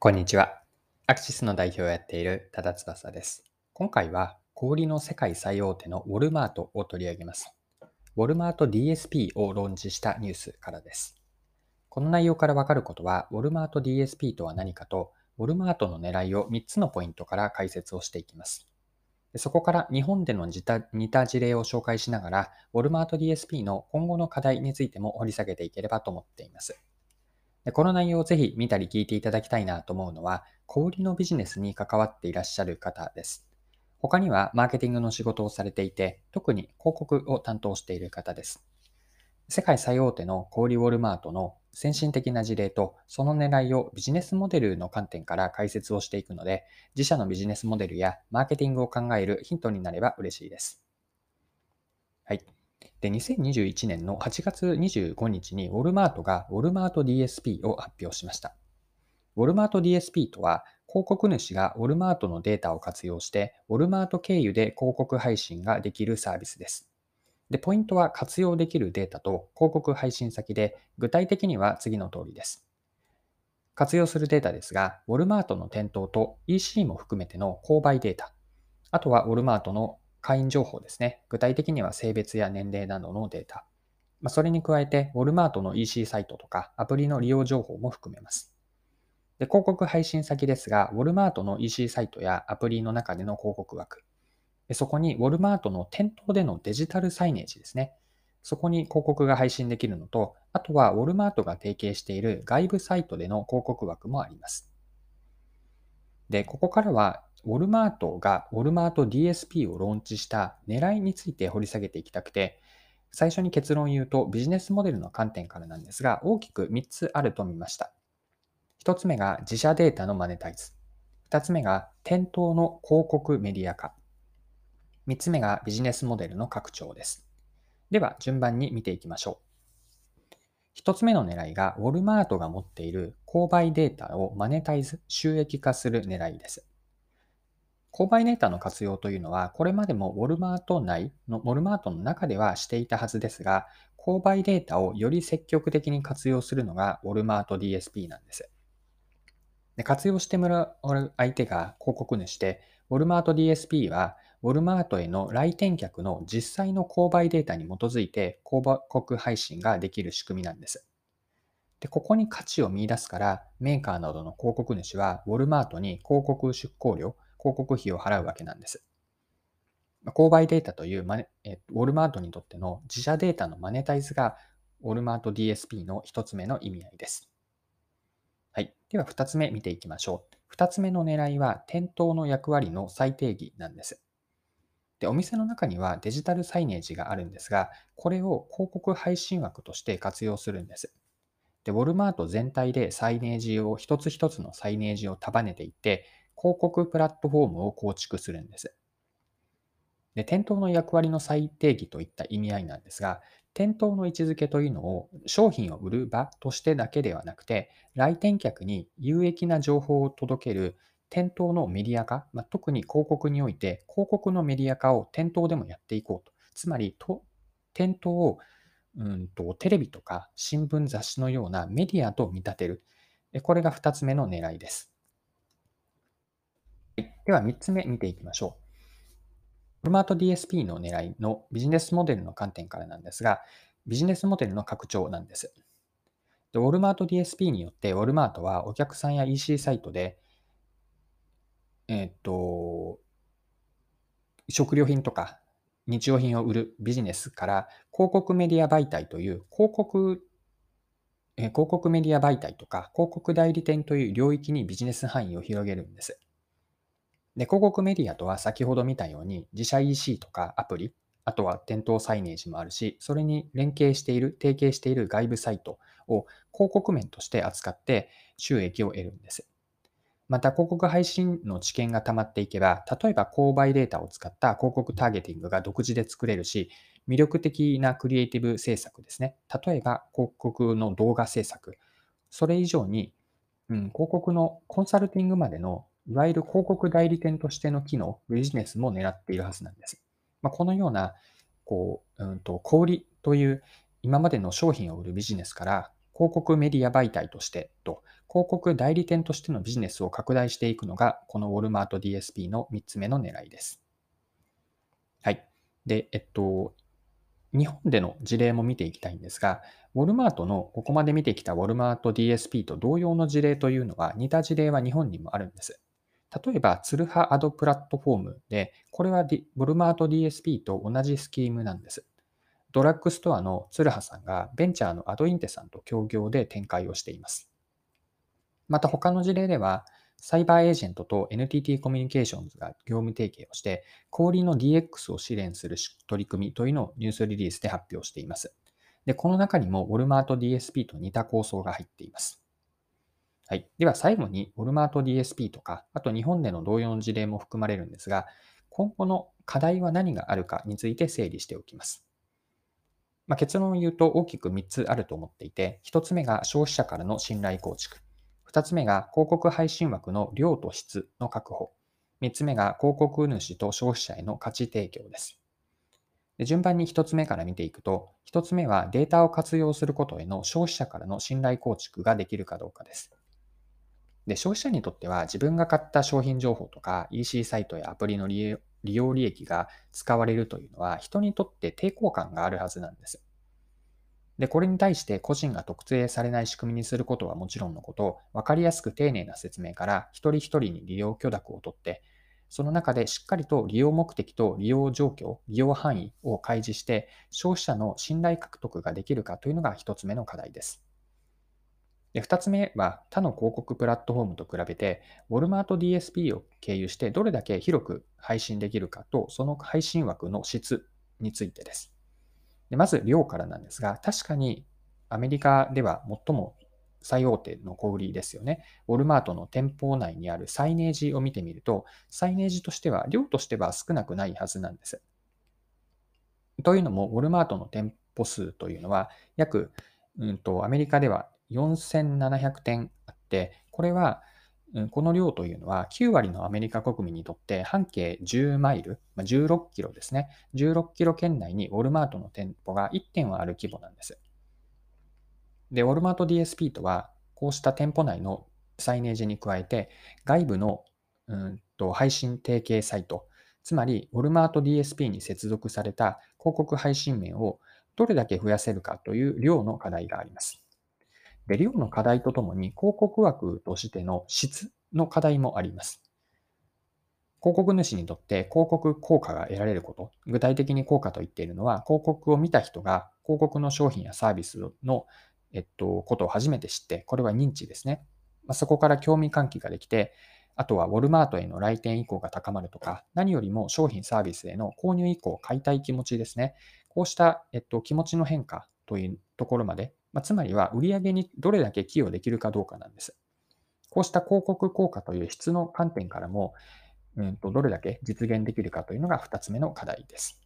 こんにちは。アクシスの代表をやっている多田翼です。今回は小売の世界最大手のウォルマートを取り上げます。ウォルマート DSP をローンチしたニュースからです。この内容からわかることは、ウォルマート DSP とは何かと、ウォルマートの狙いを3つのポイントから解説をしていきます。そこから日本での似た似た事例を紹介しながら、ウォルマート DSP の今後の課題についても掘り下げていければと思っています。この内容をぜひ見たり聞いていただきたいなと思うのは、小売りのビジネスに関わっていらっしゃる方です。他にはマーケティングの仕事をされていて、特に広告を担当している方です。世界最大手の小売ウォルマートの先進的な事例とその狙いをビジネスモデルの観点から解説をしていくので、自社のビジネスモデルやマーケティングを考えるヒントになれば嬉しいです。はい。で、2021年の8月25日にウォルマートがウォルマート DSP を発表しました。ウォルマート DSP とは、広告主がウォルマートのデータを活用して、ウォルマート経由で広告配信ができるサービスです。で、ポイントは活用できるデータと広告配信先で、具体的には次の通りです。活用するデータですが、ウォルマートの店頭と EC も含めての購買データ、あとはウォルマートの会員情報ですね。具体的には性別や年齢などのデータま。それに加えて、ウォルマートの EC サイトとかアプリの利用情報も含めます。で広告配信先ですが、ウォルマートの EC サイトやアプリの中での広告枠。そこにウォルマートの店頭でのデジタルサイネージですね。そこに広告が配信できるのと、あとはウォルマートが提携している外部サイトでの広告枠もあります。で、ここからはウォルマートがウォルマート DSP をローンチした狙いについて掘り下げていきたくて、最初に結論を言うとビジネスモデルの観点からなんですが、大きく3つあると見ました。1つ目が自社データのマネタイズ。2つ目が店頭の広告メディア化。3つ目がビジネスモデルの拡張です。では、順番に見ていきましょう。1つ目の狙いが、ウォルマートが持っている購買データをマネタイズ、収益化する狙いです。購買データの活用というのは、これまでもウォルマート内の、ウォルマートの中ではしていたはずですが、購買データをより積極的に活用するのがウォルマート DSP なんです。で活用してもらう相手が広告主で、ウォルマート DSP は、ウォルマートへの来店客の実際の購買データに基づいて広告配信ができる仕組みなんです。で、ここに価値を見出すから、メーカーなどの広告主は、ウォルマートに広告出稿料、告費を払うわけなんです。購買データというマネ、えウォルマートにとっての自社データのマネタイズが、ウォルマート DSP の一つ目の意味合いです。はい。では、二つ目見ていきましょう。二つ目の狙いは、店頭の役割の再定義なんです。で、お店の中にはデジタルサイネージがあるんですが、これを広告配信枠として活用するんです。で、ウォルマート全体でサイネージを、一つ一つのサイネージを束ねていって、広告プラットフォームを構築するんです。で、店頭の役割の再定義といった意味合いなんですが、店頭の位置づけというのを商品を売る場としてだけではなくて、来店客に有益な情報を届ける店頭のメディア化、まあ、特に広告において広告のメディア化を店頭でもやっていこうと。つまりと、店頭をうんとテレビとか新聞雑誌のようなメディアと見立てる。これが2つ目の狙いです。では3つ目見ていきましょう。フォルマート DSP の狙いのビジネスモデルの観点からなんですが、ビジネスモデルの拡張なんです。でウォルマート DSP によって、ウォルマートはお客さんや EC サイトで、えっ、と、食料品とか日用品を売るビジネスから広告メディア媒体という広告広告メディア媒体とか広告代理店という領域にビジネス範囲を広げるんです。で、広告メディアとは先ほど見たように自社 EC とかアプリ、あとは店頭サイネージもあるし、それに連携している、提携している外部サイトを広告面として扱って収益を得るんです。また広告配信の知見が溜まっていけば、例えば購買データを使った広告ターゲティングが独自で作れるし、魅力的なクリエイティブ制作ですね。例えば広告の動画制作。それ以上に、うん、広告のコンサルティングまでのいわゆる広告代理店としての機能、ビジネスも狙っているはずなんです。まあ、このような、こう、うんと、小売という今までの商品を売るビジネスから広告メディア媒体としてと、広告代理店としてのビジネスを拡大していくのが、このウォルマート DSP の3つ目の狙いです。はい。で、えっと、日本での事例も見ていきたいんですが、ウォルマートのここまで見てきたウォルマート DSP と同様の事例というのは、似た事例は日本にもあるんです。例えば、ツルハアドプラットフォームで、これは、ウォルマート DSP と同じスキームなんです。ドラッグストアのツルハさんがベンチャーのアドインテさんと協業で展開をしています。また他の事例では、サイバーエージェントと NTT コミュニケーションズが業務提携をして、小売の DX を支援する取り組みというのをニュースリリースで発表しています。で、この中にもウォルマート DSP と似た構想が入っています。はい。では最後に、ウォルマート DSP とか、あと日本での同様の事例も含まれるんですが、今後の課題は何があるかについて整理しておきます。まあ、結論を言うと大きく3つあると思っていて、1つ目が消費者からの信頼構築。2つ目が広告配信枠の量と質の確保。3つ目が広告主と消費者への価値提供です。で順番に1つ目から見ていくと、1つ目はデータを活用することへの消費者からの信頼構築ができるかどうかです。で消費者にとっては自分が買った商品情報とか EC サイトやアプリの利利用利益が使われるというのは人にとって抵抗感があるはずなんです。で、これに対して個人が特定されない仕組みにすることはもちろんのこと、わかりやすく丁寧な説明から一人一人に利用許諾を取って、その中でしっかりと利用目的と利用状況、利用範囲を開示して、消費者の信頼獲得ができるかというのが一つ目の課題です。で2つ目は他の広告プラットフォームと比べて、ウォルマート DSP を経由してどれだけ広く配信できるかと、その配信枠の質についてです。でまず量からなんですが、確かにアメリカでは最も最大手の小売りですよね。ウォルマートの店舗内にあるサイネージを見てみると、サイネージとしては、量としては少なくないはずなんです。というのも、ウォルマートの店舗数というのは、約、うんと、アメリカでは4700点あって、これはこの量というのは9割のアメリカ国民にとって半径10マイル、16キロですね。16キロ圏内にウォルマートの店舗が1点はある規模なんです。で、ウォルマート DSP とは、こうした店舗内のサイネージに加えて、外部のうんと配信提携サイト、つまり、ウォルマート DSP に接続された広告配信面をどれだけ増やせるかという量の課題があります。で、量の課題とともに広告枠としての質の課題もあります。広告主にとって広告効果が得られること、具体的に効果と言っているのは、広告を見た人が広告の商品やサービスの、えっと、ことを初めて知って、これは認知ですね。まあ、そこから興味喚起ができて、あとはウォルマートへの来店意向が高まるとか、何よりも商品サービスへの購入意向、買いたい気持ちですね。こうした、えっと、気持ちの変化というところまでまあ、つまりは売上にどれだけ寄与できるかどうかなんです。こうした広告効果という質の観点からも、うんと、どれだけ実現できるかというのが2つ目の課題です。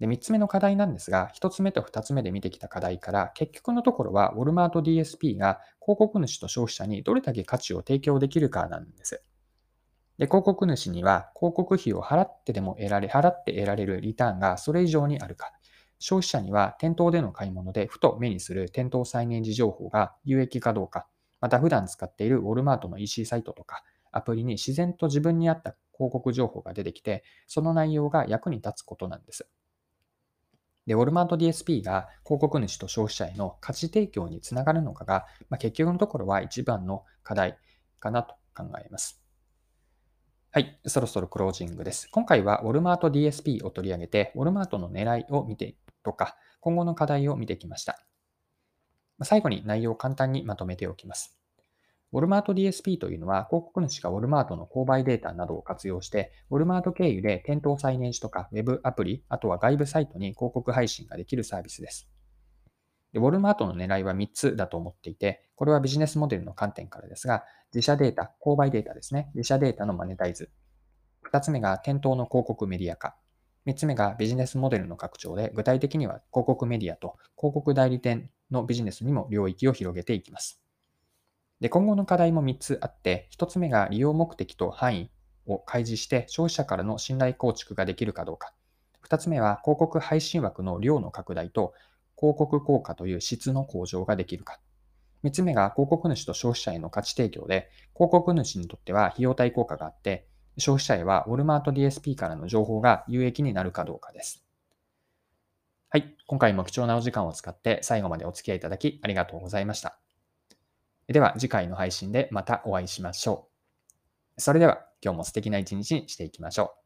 で3つ目の課題なんですが、1つ目と2つ目で見てきた課題から、結局のところは、ウォルマート DSP が広告主と消費者にどれだけ価値を提供できるかなんです。で広告主には広告費を払ってでも得られ、払って得られるリターンがそれ以上にあるか。消費者には店頭での買い物でふと目にする店頭再現時情報が有益かどうか、また普段使っているウォルマートの EC サイトとかアプリに自然と自分に合った広告情報が出てきて、その内容が役に立つことなんです。で、ウォルマート DSP が広告主と消費者への価値提供につながるのかが、まあ、結局のところは一番の課題かなと考えます。はい、そろそろクロージングです。今回はウォルマート DSP を取り上げて、ウォルマートの狙いを見てとか、今後の課題を見てきました。最後に内容を簡単にまとめておきます。ウォルマート DSP というのは、広告主がウォルマートの購買データなどを活用して、ウォルマート経由で店頭再燃時とか Web アプリ、あとは外部サイトに広告配信ができるサービスです。でウォルマートの狙いは3つだと思っていて、これはビジネスモデルの観点からですが、自社データ、購買データですね。自社データのマネタイズ。2つ目が店頭の広告メディア化。3つ目がビジネスモデルの拡張で、具体的には広告メディアと広告代理店のビジネスにも領域を広げていきます。で今後の課題も3つあって、1つ目が利用目的と範囲を開示して消費者からの信頼構築ができるかどうか。2つ目は広告配信枠の量の拡大と広告効果という質の向上ができるか。3つ目が広告主と消費者への価値提供で、広告主にとっては費用対効果があって、消費者へはウォルマート DSP からの情報が有益になるかどうかです。はい。今回も貴重なお時間を使って最後までお付き合いいただきありがとうございました。では次回の配信でまたお会いしましょう。それでは今日も素敵な一日にしていきましょう。